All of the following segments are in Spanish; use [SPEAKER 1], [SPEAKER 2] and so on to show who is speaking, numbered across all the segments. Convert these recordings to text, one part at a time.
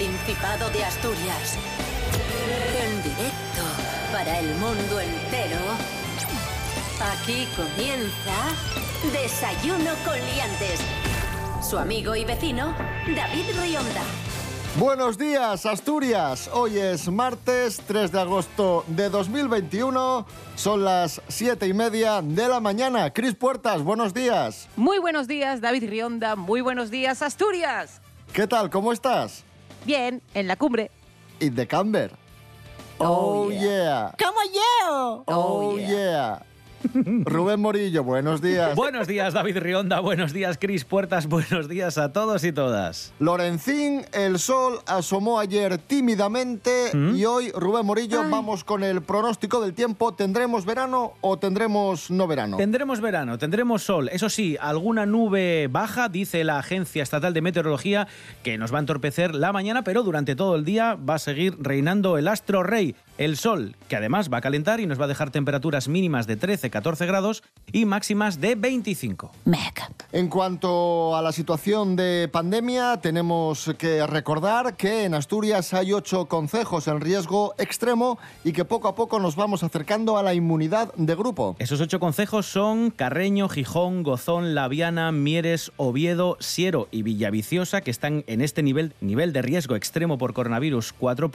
[SPEAKER 1] Principado de Asturias. En directo para el mundo entero. Aquí comienza Desayuno con Liantes. Su amigo y vecino, David Rionda.
[SPEAKER 2] Buenos días, Asturias. Hoy es martes 3 de agosto de 2021. Son las 7 y media de la mañana. Cris Puertas, buenos días.
[SPEAKER 3] Muy buenos días, David Rionda. Muy buenos días, Asturias.
[SPEAKER 2] ¿Qué tal? ¿Cómo estás?
[SPEAKER 3] Bien, en la cumbre.
[SPEAKER 2] In the camber.
[SPEAKER 3] Oh,
[SPEAKER 2] Oh, yeah.
[SPEAKER 3] ¡Como yo!
[SPEAKER 2] Oh, yeah. Rubén Morillo, buenos días.
[SPEAKER 4] Buenos días, David Rionda. Buenos días, Cris Puertas. Buenos días a todos y todas.
[SPEAKER 2] Lorencín, el sol asomó ayer tímidamente
[SPEAKER 4] ¿Mm?
[SPEAKER 2] y hoy, Rubén Morillo, vamos con el pronóstico del tiempo. ¿Tendremos verano o tendremos no verano?
[SPEAKER 4] Tendremos verano, tendremos sol. Eso sí, alguna nube baja, dice la Agencia Estatal de Meteorología, que nos va a entorpecer la mañana, pero durante todo el día va a seguir reinando el astro rey, el sol, que además va a calentar y nos va a dejar temperaturas mínimas de 13-14 grados y máximas de 25.
[SPEAKER 2] En cuanto a la situación de pandemia, tenemos que recordar que en Asturias hay ocho concejos en riesgo extremo y que poco a poco nos vamos acercando a la inmunidad de grupo.
[SPEAKER 4] Esos ocho concejos son Carreño, Gijón, Gozón, Laviana, Mieres, Oviedo, Siero y Villaviciosa, que están en este nivel, nivel de riesgo extremo por coronavirus 4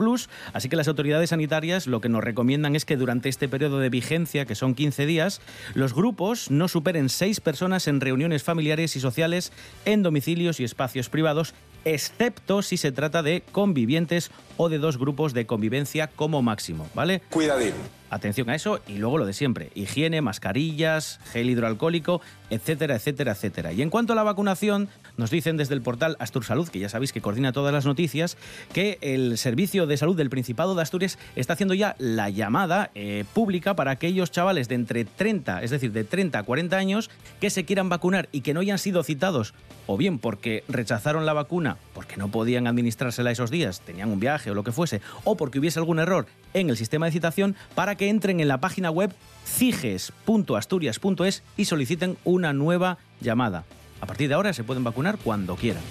[SPEAKER 4] Así que las autoridades sanitarias lo que nos recomiendan es que durante este periodo de vigencia, que son 15 días, los grupos no superen seis personas en reuniones familiares y sociales, en domicilios y espacios privados, excepto si se trata de convivientes o de dos grupos de convivencia como máximo, ¿vale?
[SPEAKER 5] Cuidadín.
[SPEAKER 4] Atención a eso y luego lo de siempre, higiene, mascarillas, gel hidroalcohólico, etcétera, etcétera, etcétera. Y en cuanto a la vacunación, nos dicen desde el portal Astur Salud, que ya sabéis que coordina todas las noticias, que el Servicio de Salud del Principado de Asturias está haciendo ya la llamada eh, pública para aquellos chavales de entre 30, es decir, de 30 a 40 años, que se quieran vacunar y que no hayan sido citados, o bien porque rechazaron la vacuna, porque no podían administrársela esos días, tenían un viaje o lo que fuese, o porque hubiese algún error en el sistema de citación, para que entren en la página web ciges.asturias.es y soliciten una nueva llamada. A partir de ahora se pueden vacunar cuando quieran.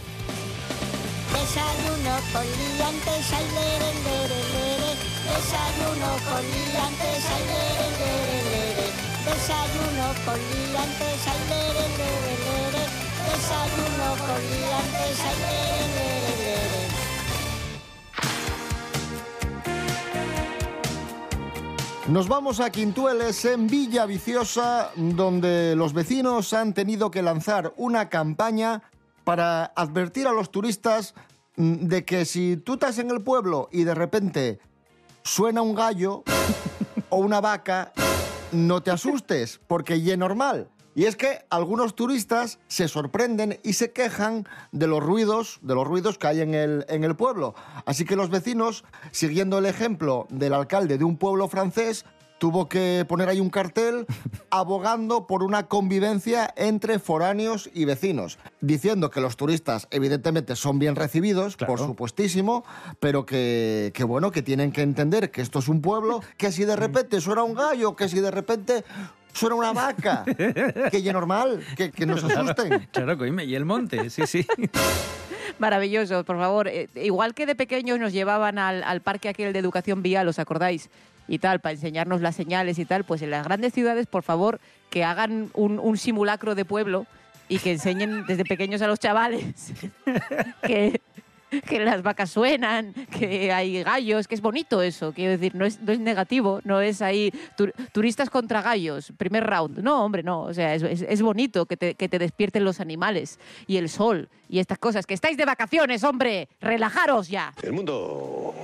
[SPEAKER 2] Nos vamos a Quintueles, en Villa Viciosa, donde los vecinos han tenido que lanzar una campaña para advertir a los turistas mm, de que si tú estás en el pueblo y de repente suena un gallo o una vaca, no te asustes, porque es normal. Y es que algunos turistas se sorprenden y se quejan de los ruidos, de los ruidos que hay en el, en el pueblo. Así que los vecinos, siguiendo el ejemplo del alcalde de un pueblo francés, tuvo que poner ahí un cartel abogando por una convivencia entre foráneos y vecinos, diciendo que los turistas evidentemente son bien recibidos,
[SPEAKER 4] Claro.
[SPEAKER 2] por supuestísimo, pero que, que bueno, que tienen que entender que esto es un pueblo, que si de repente suena un gallo, que si de repente suena una vaca, que ya normal, que, que no se asusten.
[SPEAKER 4] Claro, coime, y el monte, sí, sí.
[SPEAKER 3] Maravilloso, por favor. Eh, igual que de pequeños nos llevaban al, al parque aquel de educación vial, ¿os acordáis? Y tal, para enseñarnos las señales y tal, pues en las grandes ciudades, por favor, que hagan un, un simulacro de pueblo y que enseñen desde pequeños a los chavales que, que las vacas suenan, que hay gallos, que es bonito eso, quiero decir, no es, no es negativo, no es ahí tur- turistas contra gallos, primer round, no, hombre, no, o sea, es, es- es bonito que te, que te despierten los animales y el sol y estas cosas, que estáis de vacaciones, hombre, relajaros ya.
[SPEAKER 5] El mundo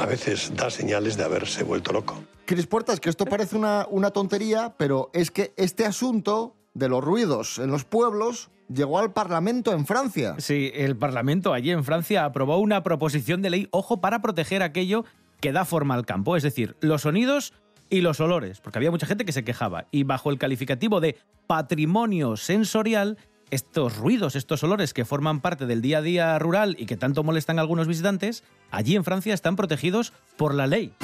[SPEAKER 5] a veces da señales de haberse vuelto loco.
[SPEAKER 2] Cris Puertas, que esto parece una, una tontería, pero es que este asunto de los ruidos en los pueblos llegó al Parlamento en Francia.
[SPEAKER 4] Sí, el Parlamento allí en Francia aprobó una proposición de ley, ojo, para proteger aquello que da forma al campo, es decir, los sonidos y los olores, porque había mucha gente que se quejaba. Y bajo el calificativo de patrimonio sensorial, estos ruidos, estos olores que forman parte del día a día rural y que tanto molestan a algunos visitantes, allí en Francia están protegidos por la ley.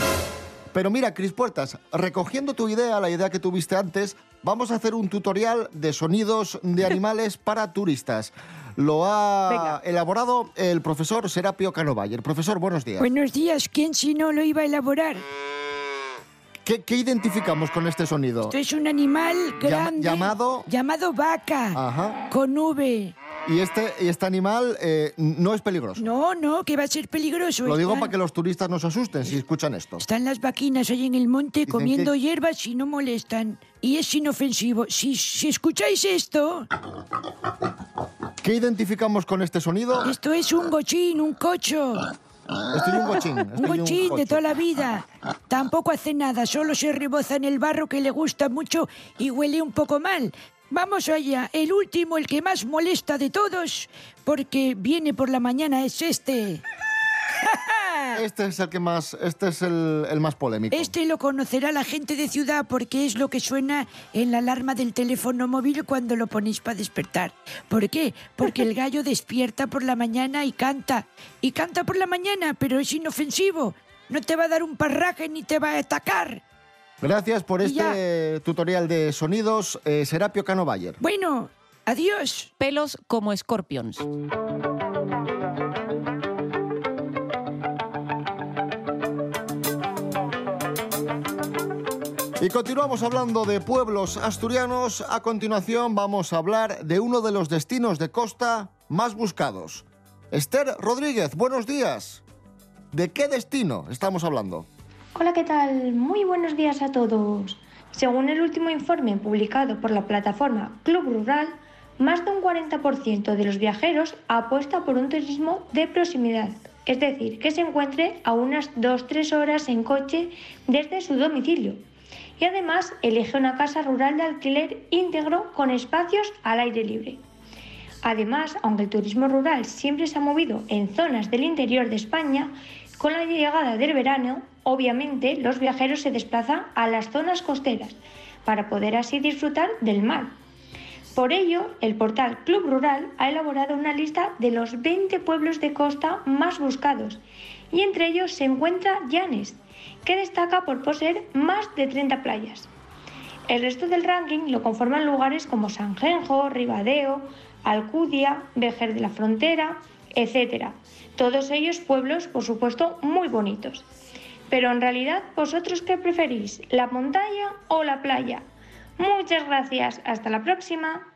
[SPEAKER 2] Pero mira, Cris Puertas, recogiendo tu idea, la idea que tuviste antes, vamos a hacer un tutorial de sonidos de animales para turistas. lo ha
[SPEAKER 3] Venga.
[SPEAKER 2] elaborado el profesor Serapio Canovayer. Profesor, buenos días.
[SPEAKER 6] Buenos días, ¿quién si no lo iba a elaborar?
[SPEAKER 2] ¿Qué, qué identificamos con este sonido?
[SPEAKER 6] Esto es un animal grande.
[SPEAKER 2] llamado-
[SPEAKER 6] Llamado vaca.
[SPEAKER 2] Ajá.
[SPEAKER 6] Con V.
[SPEAKER 2] Y este, y este animal eh, no es peligroso.
[SPEAKER 6] No, no, que va a ser peligroso.
[SPEAKER 2] Lo digo para que los turistas no se asusten si escuchan esto.
[SPEAKER 6] Están las vaquinas ahí en el monte
[SPEAKER 2] Dicen
[SPEAKER 6] comiendo
[SPEAKER 2] que-
[SPEAKER 6] hierbas y no molestan. Y es inofensivo. Si, si escucháis esto,
[SPEAKER 2] ¿Qué identificamos con este sonido?
[SPEAKER 6] esto es un gochín, un cocho.
[SPEAKER 2] Estoy un gochín.
[SPEAKER 6] Un gochín de toda la vida. Tampoco hace nada, solo se reboza en el barro que le gusta mucho y huele un poco mal. Vamos allá, el último, el que más molesta de todos, porque viene por la mañana, es este.
[SPEAKER 2] Este es el que más, este es el, el más polémico.
[SPEAKER 6] Este lo conocerá la gente de ciudad porque es lo que suena en la alarma del teléfono móvil cuando lo ponéis para despertar. ¿Por qué? Porque el gallo despierta por la mañana y canta. Y canta por la mañana, pero es inofensivo. No te va a dar un parraje ni te va a atacar.
[SPEAKER 2] Gracias por este tutorial de sonidos, eh, Serapio Canovayer.
[SPEAKER 6] Bueno, adiós.
[SPEAKER 3] Pelos como escorpions.
[SPEAKER 2] Y continuamos hablando de pueblos asturianos. A continuación vamos a hablar de uno de los destinos de costa más buscados. Esther Rodríguez, buenos días. ¿De qué destino estamos hablando?
[SPEAKER 7] Hola, ¿qué tal? Muy buenos días a todos. Según el último informe publicado por la plataforma Club Rural, más de un 40% de los viajeros apuesta por un turismo de proximidad, es decir, que se encuentre a unas 2-3 horas en coche desde su domicilio. Y además elige una casa rural de alquiler íntegro con espacios al aire libre. Además, aunque el turismo rural siempre se ha movido en zonas del interior de España, con la llegada del verano, obviamente los viajeros se desplazan a las zonas costeras para poder así disfrutar del mar. Por ello, el portal Club Rural ha elaborado una lista de los 20 pueblos de costa más buscados y entre ellos se encuentra Llanes, que destaca por poseer más de 30 playas. El resto del ranking lo conforman lugares como Sanjenjo, Ribadeo, Alcudia, Vejer de la Frontera, etc. Todos ellos pueblos, por supuesto, muy bonitos. Pero en realidad, ¿vosotros qué preferís? ¿La montaña o la playa? Muchas gracias. Hasta la próxima.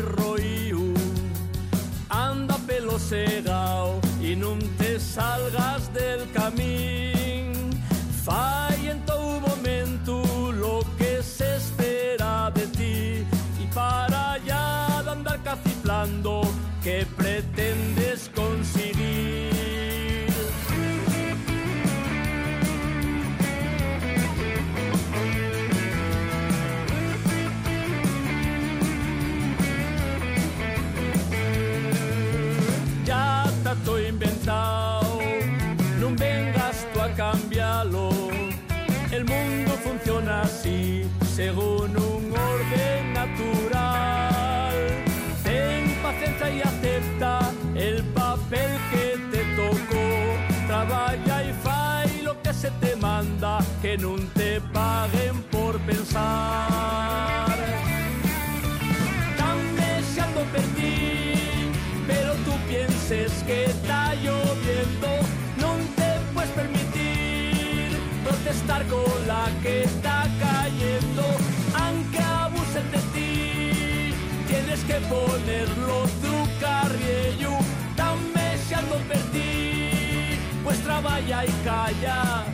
[SPEAKER 8] Roíu. Anda pelo segao y nun te salgas del camín. Fai en todo momento lo que se espera de ti. Y para allá de andar caciflando que pretendes que no te paguen por pensar. Tan deseando per ti, pero tú pienses que está lloviendo, no te puedes permitir protestar con la que está cayendo, aunque abusen de ti, tienes que ponerlo tu carriello, tan deseando per ti, pues trabaja y calla.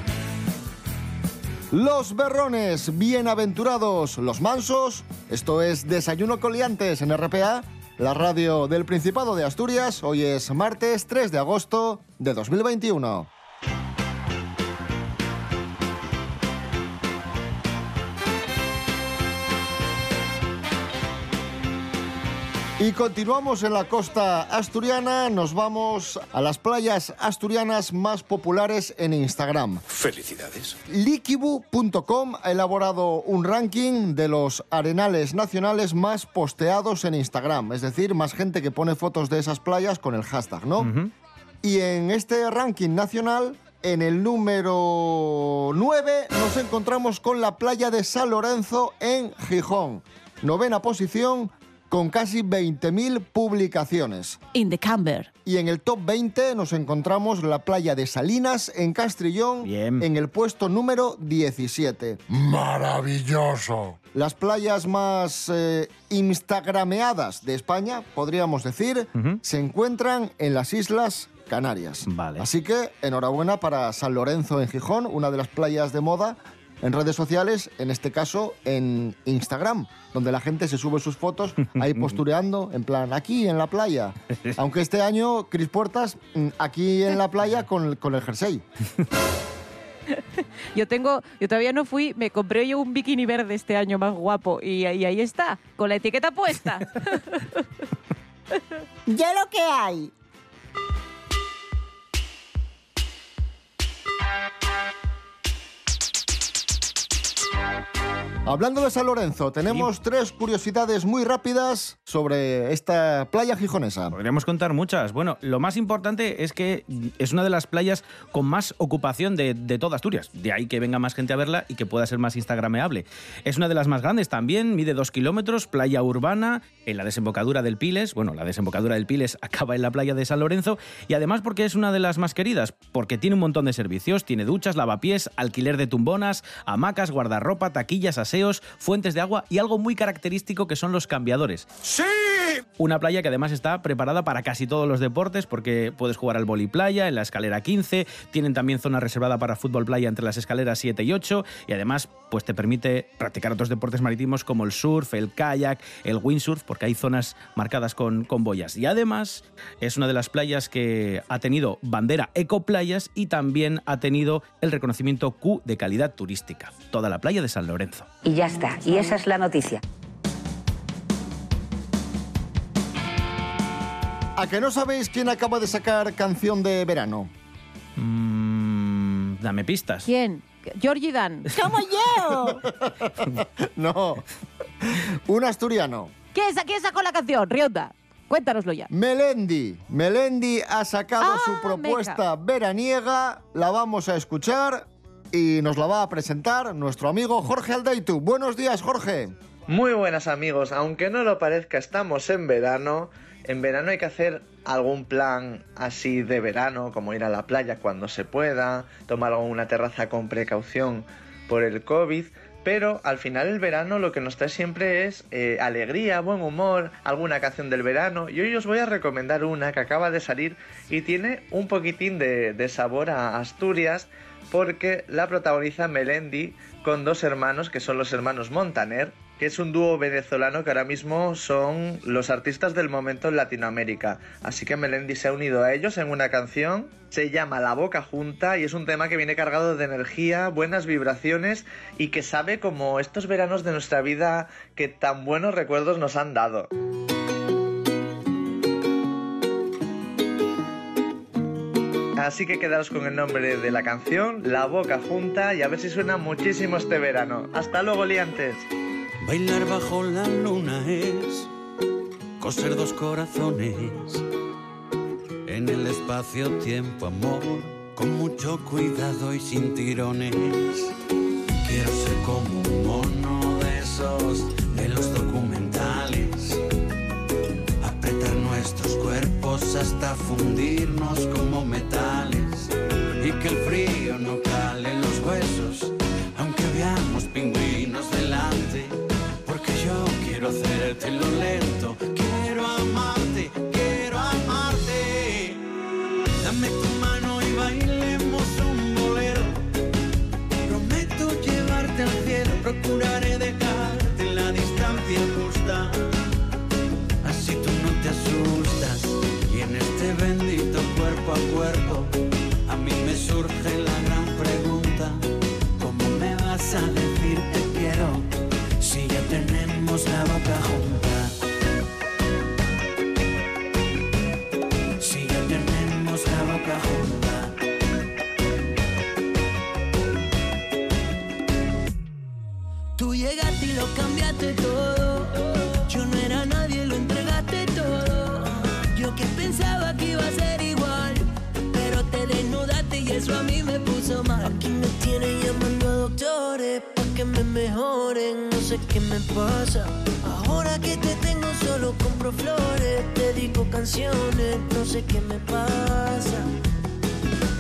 [SPEAKER 2] Los berrones, bienaventurados, los mansos. Esto es Desayuno Coliantes en RPA, la radio del Principado de Asturias. Hoy es martes 3 de agosto de 2021. Y continuamos en la costa asturiana, nos vamos a las playas asturianas más populares en Instagram.
[SPEAKER 5] Felicidades.
[SPEAKER 2] Likibu.com ha elaborado un ranking de los arenales nacionales más posteados en Instagram, es decir, más gente que pone fotos de esas playas con el hashtag, ¿no? Y en este ranking nacional, en el número 9, nos encontramos con la playa de San Lorenzo en Gijón. Novena posición con casi 20.000 publicaciones.
[SPEAKER 3] In the Camber.
[SPEAKER 2] Y en el top 20 nos encontramos la playa de Salinas en Castrillón
[SPEAKER 4] Bien.
[SPEAKER 2] en el puesto número 17.
[SPEAKER 9] Maravilloso.
[SPEAKER 2] Las playas más eh, instagrameadas de España, podríamos decir, se encuentran en las Islas Canarias.
[SPEAKER 4] Vale.
[SPEAKER 2] Así que enhorabuena para San Lorenzo en Gijón, una de las playas de moda en redes sociales, en este caso en Instagram, donde la gente se sube sus fotos ahí postureando, en plan, aquí en la playa. Aunque este año, Cris Puertas, mm, aquí en la playa con, el- con el jersey.
[SPEAKER 3] Yo tengo, yo todavía no fui, me compré yo un bikini verde este año más guapo y, y ahí está, con la etiqueta puesta.
[SPEAKER 10] Ya lo que hay. News.
[SPEAKER 2] Hablando de San Lorenzo, tenemos tres curiosidades muy rápidas sobre esta playa gijonesa.
[SPEAKER 4] Podríamos contar muchas. Bueno, lo más importante es que es una de las playas con más ocupación de, de toda Asturias. De ahí que venga más gente a verla y que pueda ser más instagrameable. Es una de las más grandes también, mide dos kilómetros, playa urbana, en la desembocadura del Piles. Bueno, la desembocadura del Piles acaba en la playa de San Lorenzo. Y además porque es una de las más queridas, porque tiene un montón de servicios. Tiene duchas, lavapiés, alquiler de tumbonas, hamacas, guardarropa, taquillas, fuentes de agua y algo muy característico que son los cambiadores.
[SPEAKER 9] ¡Sí!
[SPEAKER 4] Una playa que además está preparada para casi todos los deportes porque puedes jugar al vóley playa, en la escalera 15, tienen también zona reservada para fútbol playa entre las escaleras 7 y 8 y además pues te permite practicar otros deportes marítimos como el surf, el kayak, el windsurf porque hay zonas marcadas con, con boyas. Y además es una de las playas que ha tenido bandera ecoplayas y también ha tenido el reconocimiento Q de calidad turística. Toda la playa de San Lorenzo.
[SPEAKER 11] Y ya está. Y esa es la noticia.
[SPEAKER 2] ¿A que no sabéis quién acaba de sacar canción de verano?
[SPEAKER 4] Mm, dame pistas.
[SPEAKER 3] ¿Quién? Georgie Dan.
[SPEAKER 10] ¡Como yo!
[SPEAKER 2] No, un asturiano.
[SPEAKER 3] ¿Quién, sa- quién sacó la canción? Rionda, cuéntanoslo ya.
[SPEAKER 2] Melendi. Melendi ha sacado
[SPEAKER 3] Ah,
[SPEAKER 2] su propuesta veraniega, la vamos a escuchar y nos la va a presentar nuestro amigo Jorge Aldeitu. Buenos días, Jorge.
[SPEAKER 12] Muy buenas amigos, aunque no lo parezca, estamos en verano. En verano hay que hacer algún plan así de verano, como ir a la playa cuando se pueda, tomar una terraza con precaución por el COVID. Pero al final el verano lo que nos trae siempre es eh, alegría, buen humor, alguna canción del verano. Y hoy os voy a recomendar una que acaba de salir y tiene un poquitín de, de sabor a Asturias porque la protagoniza Melendi con dos hermanos que son los hermanos Montaner, que es un dúo venezolano que ahora mismo son los artistas del momento en Latinoamérica. Así que Melendi se ha unido a ellos en una canción, se llama La Boca Junta y es un tema que viene cargado de energía, buenas vibraciones y que sabe como estos veranos de nuestra vida que tan buenos recuerdos nos han dado. Así que quedaos con el nombre de la canción, La Boca Junta, y a ver si suena muchísimo este verano. Hasta luego, liantes.
[SPEAKER 13] Bailar bajo la luna es coser dos corazones. En el espacio-tiempo, amor, con mucho cuidado y sin tirones. Quiero ser como un mono de esos de los documentales. Apretar nuestros cuerpos hasta fundirnos como metales. Y que el frío no cale quiero hacértelo lento, quiero amarte, quiero amarte. Dame tu mano y bailemos un bolero. Prometo llevarte al cielo, procuraré dejarte la distancia justa. Así tú no te asustas y en este bendito cuerpo a cuerpo
[SPEAKER 14] Ahora que te tengo solo compro flores, dedico canciones. No sé qué me pasa.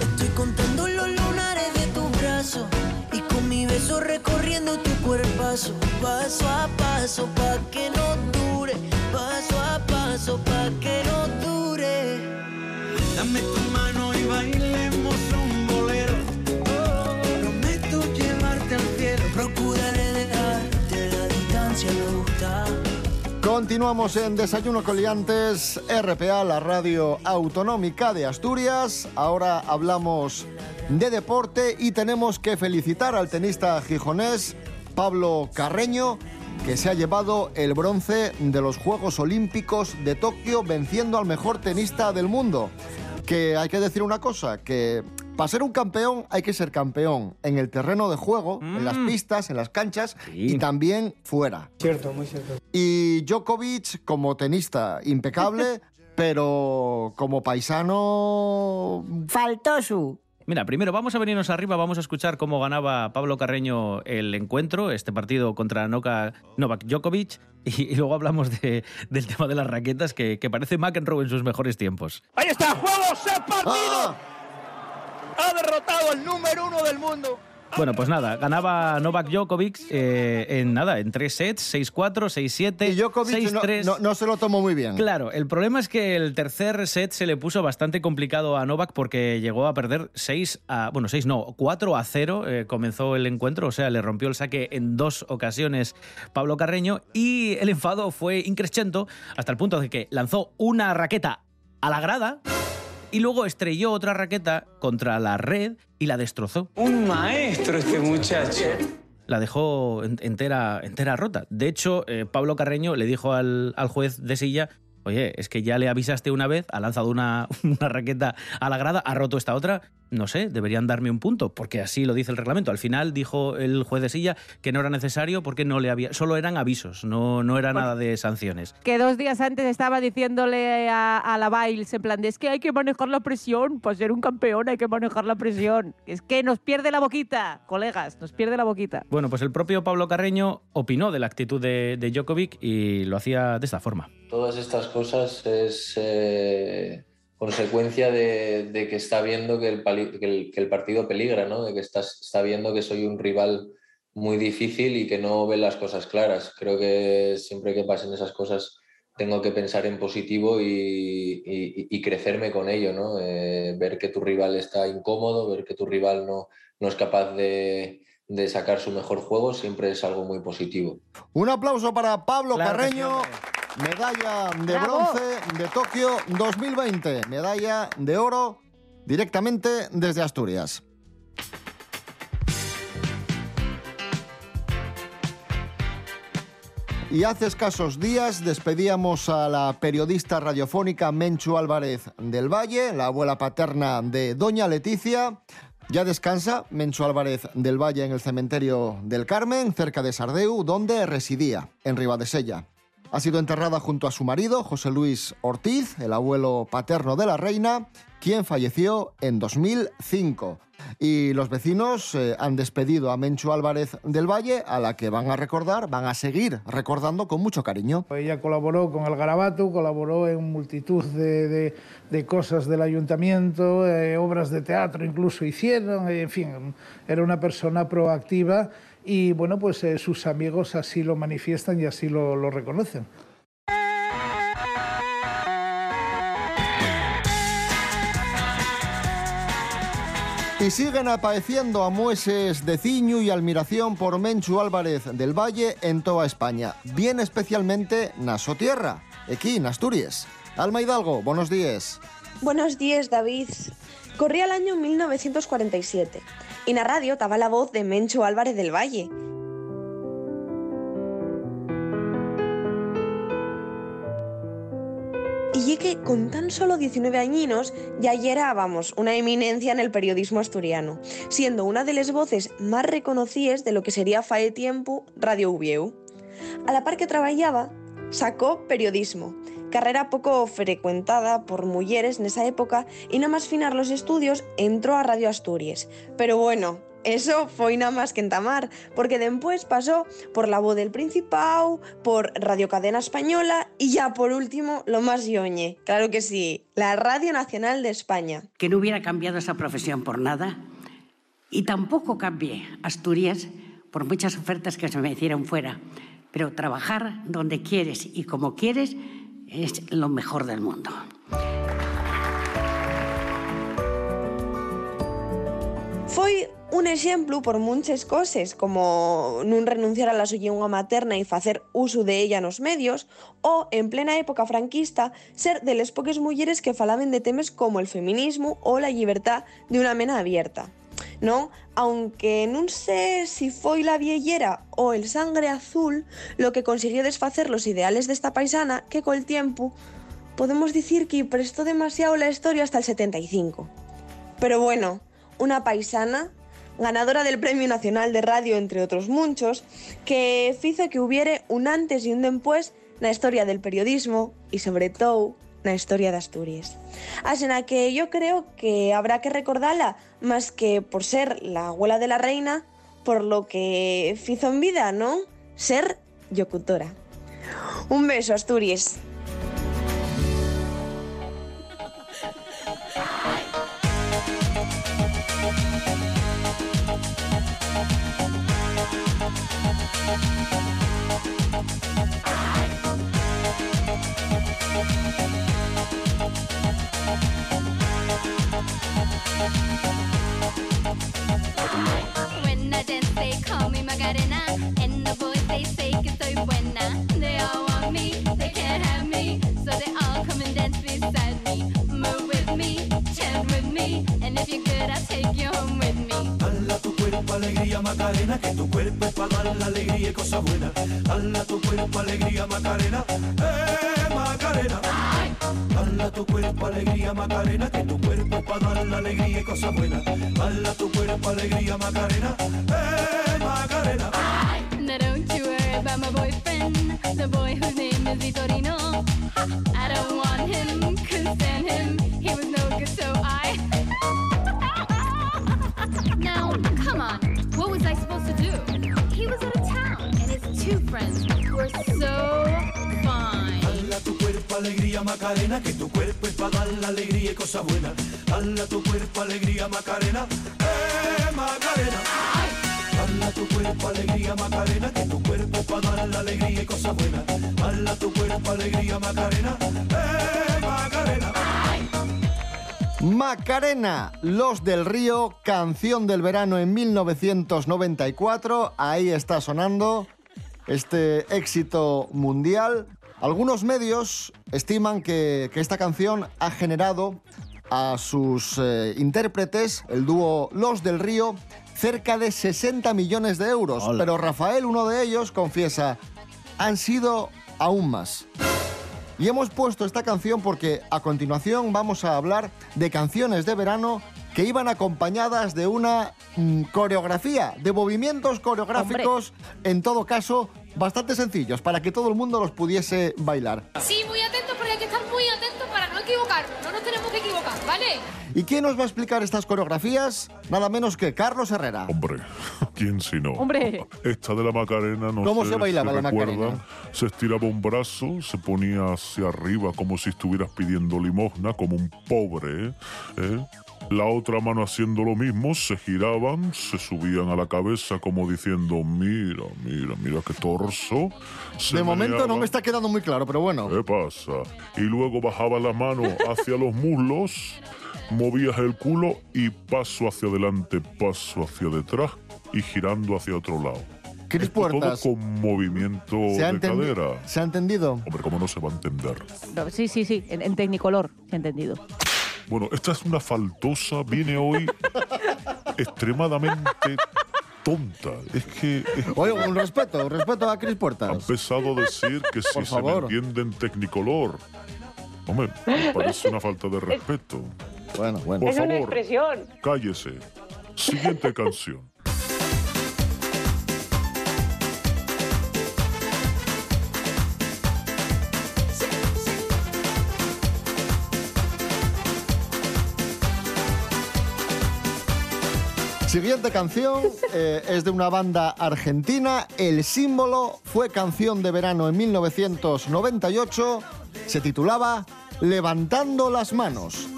[SPEAKER 14] Estoy contando los lunares de tu brazo y con mi beso recorriendo tu cuerpazo, paso a paso pa que no dure, paso a paso
[SPEAKER 2] Continuamos en Desayuno Coliantes, RPA, la radio autonómica de Asturias. Ahora hablamos de deporte y tenemos que felicitar al tenista gijonés Pablo Carreño, que se ha llevado el bronce de los Juegos Olímpicos de Tokio venciendo al mejor tenista del mundo. Que hay que decir una cosa, que para ser un campeón hay que ser campeón en el terreno de juego, en las pistas, en las canchas y también fuera.
[SPEAKER 15] Cierto, muy cierto.
[SPEAKER 2] Y Djokovic como tenista impecable, pero como paisano...
[SPEAKER 6] Faltó su.
[SPEAKER 4] Mira, primero vamos a venirnos arriba, vamos a escuchar cómo ganaba Pablo Carreño el encuentro, este partido contra Noka- Novak Djokovic, y, y luego hablamos de- del tema de las raquetas, que, que parece McEnroe en sus mejores tiempos.
[SPEAKER 16] Ahí está, juego, se partido.
[SPEAKER 2] Ah.
[SPEAKER 16] Ha derrotado al número uno del mundo.
[SPEAKER 4] Bueno, pues nada, ganaba Novak Djokovic eh, en nada, en tres sets, 6-4, 6-7,
[SPEAKER 2] Y Djokovic no,
[SPEAKER 4] 6-3.
[SPEAKER 2] no- no se lo tomó muy bien.
[SPEAKER 4] Claro, el problema es que el tercer set se le puso bastante complicado a Novak porque llegó a perder 6 a. Bueno, 6 no, 4 a 0 eh, comenzó el encuentro, o sea, le rompió el saque en dos ocasiones Pablo Carreño y el enfado fue increciendo hasta el punto de que lanzó una raqueta a la grada y luego estrelló otra raqueta contra la red y la destrozó.
[SPEAKER 16] Un maestro este muchacho.
[SPEAKER 4] La dejó en- entera, entera rota. De hecho, eh, Pablo Carreño le dijo al, al juez de silla, oye, es que ya le avisaste una vez, ha lanzado una, una raqueta a la grada, ha roto esta otra, no sé, deberían darme un punto, porque así lo dice el reglamento. Al final dijo el juez de silla que no era necesario porque no le había, solo eran avisos, no, no era nada de sanciones.
[SPEAKER 3] Que dos días antes estaba diciéndole a, a la Biles en plan de es que hay que manejar la presión, para ser un campeón hay que manejar la presión. Es que nos pierde la boquita, colegas, nos pierde la boquita.
[SPEAKER 4] Bueno, pues el propio Pablo Carreño opinó de la actitud de, de Djokovic y lo hacía de esta forma.
[SPEAKER 17] Todas estas cosas es eh, consecuencia de, de que está viendo que el, que el- que el partido peligra, ¿no? de que está, está viendo que soy un rival muy difícil y que no ve las cosas claras. Creo que siempre que pasen esas cosas tengo que pensar en positivo y, y- y crecerme con ello, ¿no? Eh, ver que tu rival está incómodo, ver que tu rival no, no es capaz de, de sacar su mejor juego, siempre es algo muy positivo.
[SPEAKER 2] Un aplauso para Pablo
[SPEAKER 17] Claro
[SPEAKER 2] Carreño, medalla de
[SPEAKER 17] Bravo.
[SPEAKER 2] bronce de Tokio 2020, medalla de oro directamente desde Asturias. Y hace escasos días despedíamos a la periodista radiofónica Menchu Álvarez del Valle, la abuela paterna de Doña Leticia. Ya descansa Menchu Álvarez del Valle en el cementerio del Carmen, cerca de Sardeu, donde residía, en Ribadesella. Ha sido enterrada junto a su marido, José Luis Ortiz, el abuelo paterno de la reina, quien falleció en 2005. Y los vecinos eh, han despedido a Menchu Álvarez del Valle, a la que van a recordar, van a seguir recordando con mucho cariño.
[SPEAKER 15] Ella colaboró con el Garabato, colaboró en multitud de, cosas del ayuntamiento, eh, obras de teatro incluso hicieron, en fin, era una persona proactiva y bueno, pues eh, sus amigos así lo manifiestan y así lo, lo reconocen.
[SPEAKER 2] Y siguen apareciendo amueses de ciño y admiración por Menchu Álvarez del Valle en toda España, bien especialmente na so tierra, aquí en Asturias. Alma Hidalgo, buenos días.
[SPEAKER 18] Buenos días, David. Corría el año 1947 y en la radio estaba la voz de Mencho Álvarez del Valle. Y es que con tan solo 19 añinos ya era, vamos, una eminencia en el periodismo asturiano, siendo una de las voces más reconocidas de lo que sería fae tiempo Radio Ubieu. A la par que trabajaba, sacó periodismo carrera poco frecuentada por mujeres nesa época e nada máis finar los estudios entró a Radio Asturias. Pero bueno, Eso foi nada máis que entamar, porque después pasó por La Voz del Principado, por Radio Cadena Española y ya por último, lo más yoñe, claro que sí, la Radio Nacional de España.
[SPEAKER 19] que no hubiera cambiado esa profesión por nada y tampoco cambié Asturias por muchas ofertas que se me hicieron fuera. Pero trabajar donde quieres y como quieres es lo mejor del mundo.
[SPEAKER 18] Foi un exemplo por muchas cosas, como non renunciar a la súa lingua materna e facer uso de ella nos medios, o, en plena época franquista, ser de les poques mulleres que falaben de temas como el feminismo o la libertad de una mena abierta. Aunque non sé si foi la viellera o el sangre azul lo que consiguió desfacer los ideales desta paisana que col tiempo podemos dicir que prestó demasiado la historia hasta el 75. Pero bueno, una paisana, ganadora del Premio Nacional de Radio, entre otros muchos, que hizo que hubiere un antes y un después na historia del periodismo y sobre todo na historia de Asturias. Así na que yo creo que habrá que recordarla más que por ser la abuela de la reina, por lo que hizo en vida, ¿no? Ser locutora. Un beso, Asturias.
[SPEAKER 20] Macarena, que
[SPEAKER 21] tu cuerpo es para dar la alegría y cosas buenas. Tu cuerpo alegría Macarena, eh Macarena. Tu cuerpo alegría Macarena, que tu cuerpo es para dar la alegría y cosas buenas. Tu cuerpo alegría Macarena, eh Macarena.
[SPEAKER 20] Now don't you worry about my boyfriend, the boy whose name is Vitorino. I don't want him, couldn't stand him, he was no good, so I. now, come on, I supposed to do? He was out of town, and his two friends were so fine.
[SPEAKER 21] Tu cuerpo alegría Macarena, que tu cuerpo es para dar la alegría y cosas buenas. Dala tu cuerpo alegría Macarena, eh Macarena. Tu cuerpo alegría Macarena, que tu cuerpo dar la alegría y tu cuerpo alegría Macarena, eh Macarena.
[SPEAKER 2] Macarena, Los del Río, canción del verano en 1994. Ahí está sonando este éxito mundial. Algunos medios estiman que, que esta canción ha generado a sus eh, intérpretes, el dúo Los del Río, cerca de 60 millones de euros.
[SPEAKER 4] Hola.
[SPEAKER 2] Pero Rafael, uno de ellos, confiesa, han sido aún más. Y hemos puesto esta canción porque a continuación vamos a hablar de canciones de verano que iban acompañadas de una mm, coreografía, de movimientos coreográficos, en todo caso, bastante sencillos, para que todo el mundo los pudiese bailar.
[SPEAKER 22] Sí, muy atentos porque hay que estar muy atentos para no equivocarnos. No nos tenemos que equivocar, ¿vale?
[SPEAKER 2] ¿Y quién nos va a explicar estas coreografías? Nada menos que Carlos Herrera.
[SPEAKER 9] Hombre, ¿quién si no?
[SPEAKER 2] Hombre.
[SPEAKER 9] Esta de la Macarena, no
[SPEAKER 2] ¿Cómo
[SPEAKER 9] sé
[SPEAKER 2] se bailaba
[SPEAKER 9] si
[SPEAKER 2] la
[SPEAKER 9] recuerdan,
[SPEAKER 2] Macarena?
[SPEAKER 9] Se estiraba un brazo, se ponía hacia arriba como si estuvieras pidiendo limosna, como un pobre, ¿eh? La otra mano haciendo lo mismo, se giraban, se subían a la cabeza como diciendo, mira, mira, mira qué torso. Se
[SPEAKER 2] De momento no
[SPEAKER 9] meneaban.
[SPEAKER 2] me está quedando muy claro, pero bueno.
[SPEAKER 9] ¿Qué pasa? Y luego bajaba la mano hacia los muslos, movías el culo y paso hacia adelante, paso hacia detrás y girando hacia otro lado.
[SPEAKER 2] Cris
[SPEAKER 9] Esto todo
[SPEAKER 2] Puertas.
[SPEAKER 9] con movimiento
[SPEAKER 2] ¿Se ha,
[SPEAKER 9] de cadera.
[SPEAKER 2] ¿Se ha entendido?
[SPEAKER 9] Hombre, ¿cómo no se va a entender?
[SPEAKER 3] No, sí, sí, sí, en, en Tecnicolor, se ha entendido.
[SPEAKER 9] Bueno, esta es una faltosa, viene hoy extremadamente tonta. Es que... es
[SPEAKER 2] Oye, un respeto, un respeto a Cris
[SPEAKER 9] ha
[SPEAKER 2] Puertas.
[SPEAKER 9] empezado a decir que si se me entiende en tecnicolor. Hombre, me parece una falta de respeto.
[SPEAKER 2] Bueno, bueno.
[SPEAKER 23] Es una expresión.
[SPEAKER 9] Cállese. Siguiente canción.
[SPEAKER 2] Siguiente canción eh, es de una banda argentina. El símbolo fue canción de verano en 1998. Se titulaba Levantando las manos.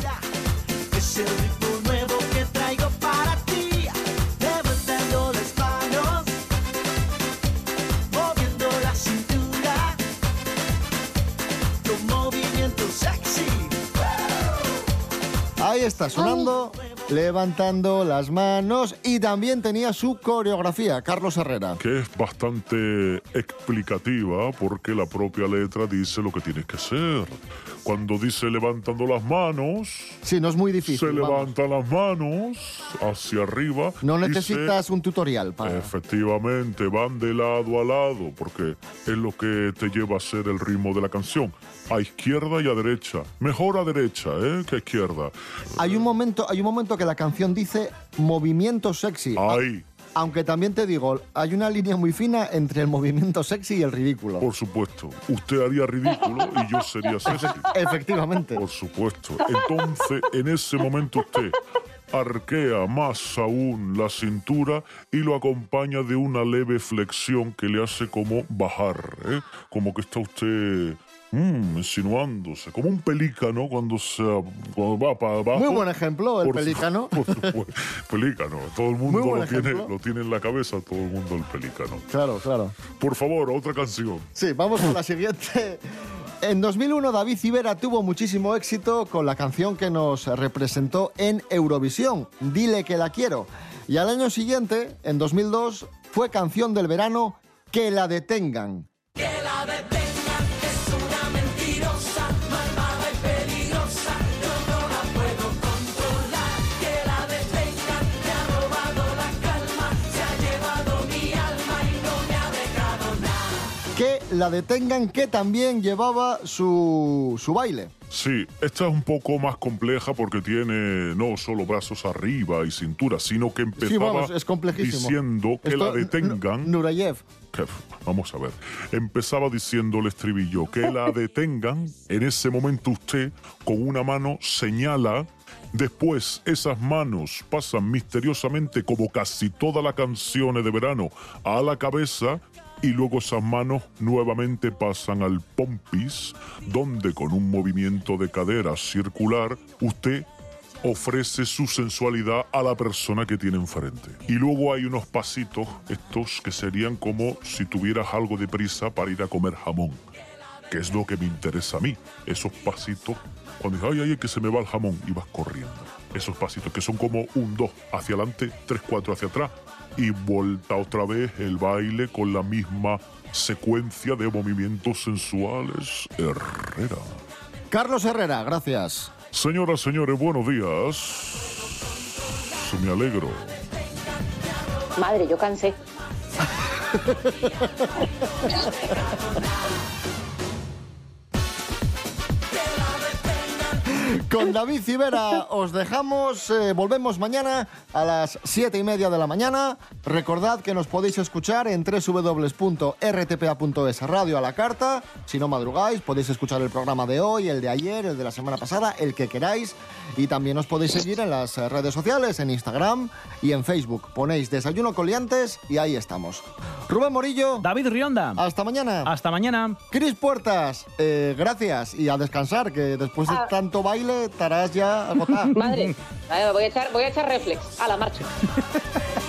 [SPEAKER 2] Ahí está sonando, levantando las manos y también tenía su coreografía, Carlos Herrera.
[SPEAKER 9] que es bastante explicativa porque la propia letra dice lo que tienes que hacer. Cuando dice levantando las manos,
[SPEAKER 2] Sí, no es muy difícil.
[SPEAKER 9] se
[SPEAKER 2] vamos.
[SPEAKER 9] levantan las manos hacia arriba.
[SPEAKER 2] No
[SPEAKER 9] y se-
[SPEAKER 2] necesitas un tutorial para...
[SPEAKER 9] Efectivamente, van de lado a lado porque es lo que te lleva a ser el ritmo de la canción. A izquierda y a derecha. Mejor a derecha, ¿eh? Que a izquierda.
[SPEAKER 2] Hay un momento, hay un momento que la canción dice movimiento sexy.
[SPEAKER 9] Ahí.
[SPEAKER 2] Aunque también te digo, hay una línea muy fina entre el movimiento sexy y el ridículo.
[SPEAKER 9] Por supuesto. Usted haría ridículo y yo sería sexy.
[SPEAKER 2] Efectivamente.
[SPEAKER 9] Por supuesto. Entonces, en ese momento usted arquea más aún la cintura y lo acompaña de una leve flexión que le hace como bajar, ¿eh? Como que está usted mm, insinuándose, como un pelícano cuando, se, cuando va para abajo.
[SPEAKER 2] Muy buen ejemplo, el
[SPEAKER 9] Por
[SPEAKER 2] pelícano.
[SPEAKER 9] Por pelícano. Todo el mundo lo tiene, lo tiene en la cabeza, todo el mundo el pelícano.
[SPEAKER 2] Claro, claro.
[SPEAKER 9] Por favor, otra canción.
[SPEAKER 2] Sí, vamos con la siguiente. En 2001 David Civera tuvo muchísimo éxito con la canción que nos representó en Eurovisión, Dile que la quiero. Y al año siguiente, en 2002, fue canción del verano Que la detengan.
[SPEAKER 21] La detengan, que
[SPEAKER 2] también llevaba su, su baile.
[SPEAKER 9] Sí, esta es un poco más compleja porque tiene no solo brazos arriba y cintura, sino que empezaba
[SPEAKER 2] vamos, es complejísimo.
[SPEAKER 9] diciendo que
[SPEAKER 2] Esto-
[SPEAKER 9] la detengan.
[SPEAKER 2] Nureyev.
[SPEAKER 9] Que- vamos a ver. Empezaba diciendo el estribillo que la detengan. En ese momento usted con una mano señala. Después esas manos pasan misteriosamente como casi todas las canciones de verano a la cabeza y luego esas manos nuevamente pasan al pompis donde con un movimiento de cadera circular usted ofrece su sensualidad a la persona que tiene enfrente. Y luego hay unos pasitos, estos que serían como si tuvieras algo de prisa para ir a comer jamón, que es lo que me interesa a mí. Esos pasitos, cuando dices, ay, ay, que se me va el jamón, y vas corriendo. Esos pasitos que son como un dos hacia adelante, tres, cuatro hacia atrás, y vuelta otra vez el baile con la misma secuencia de movimientos sensuales. Herrera.
[SPEAKER 2] Carlos Herrera, gracias.
[SPEAKER 9] Señoras, señores, buenos días. Me alegro.
[SPEAKER 24] Madre, yo cansé.
[SPEAKER 2] Con David Civera os dejamos. eh, volvemos mañana a las siete y media de la mañana. Recordad que nos podéis escuchar en www.rtpa.es Radio a la carta. Si no madrugáis, podéis escuchar el programa de hoy, el de ayer, el de la semana pasada, el que queráis. Y también os podéis seguir en las eh, redes sociales, en Instagram y en Facebook. Ponéis Desayuno Coliantes y ahí estamos. Rubén Morillo.
[SPEAKER 4] David Rionda.
[SPEAKER 2] Hasta mañana.
[SPEAKER 4] Hasta mañana.
[SPEAKER 2] Cris Puertas, eh, gracias y a descansar, que después de
[SPEAKER 24] Ah.
[SPEAKER 2] tanto baile estarás ya agotada.
[SPEAKER 24] Madre, voy a echar, voy a echar reflex a la marcha.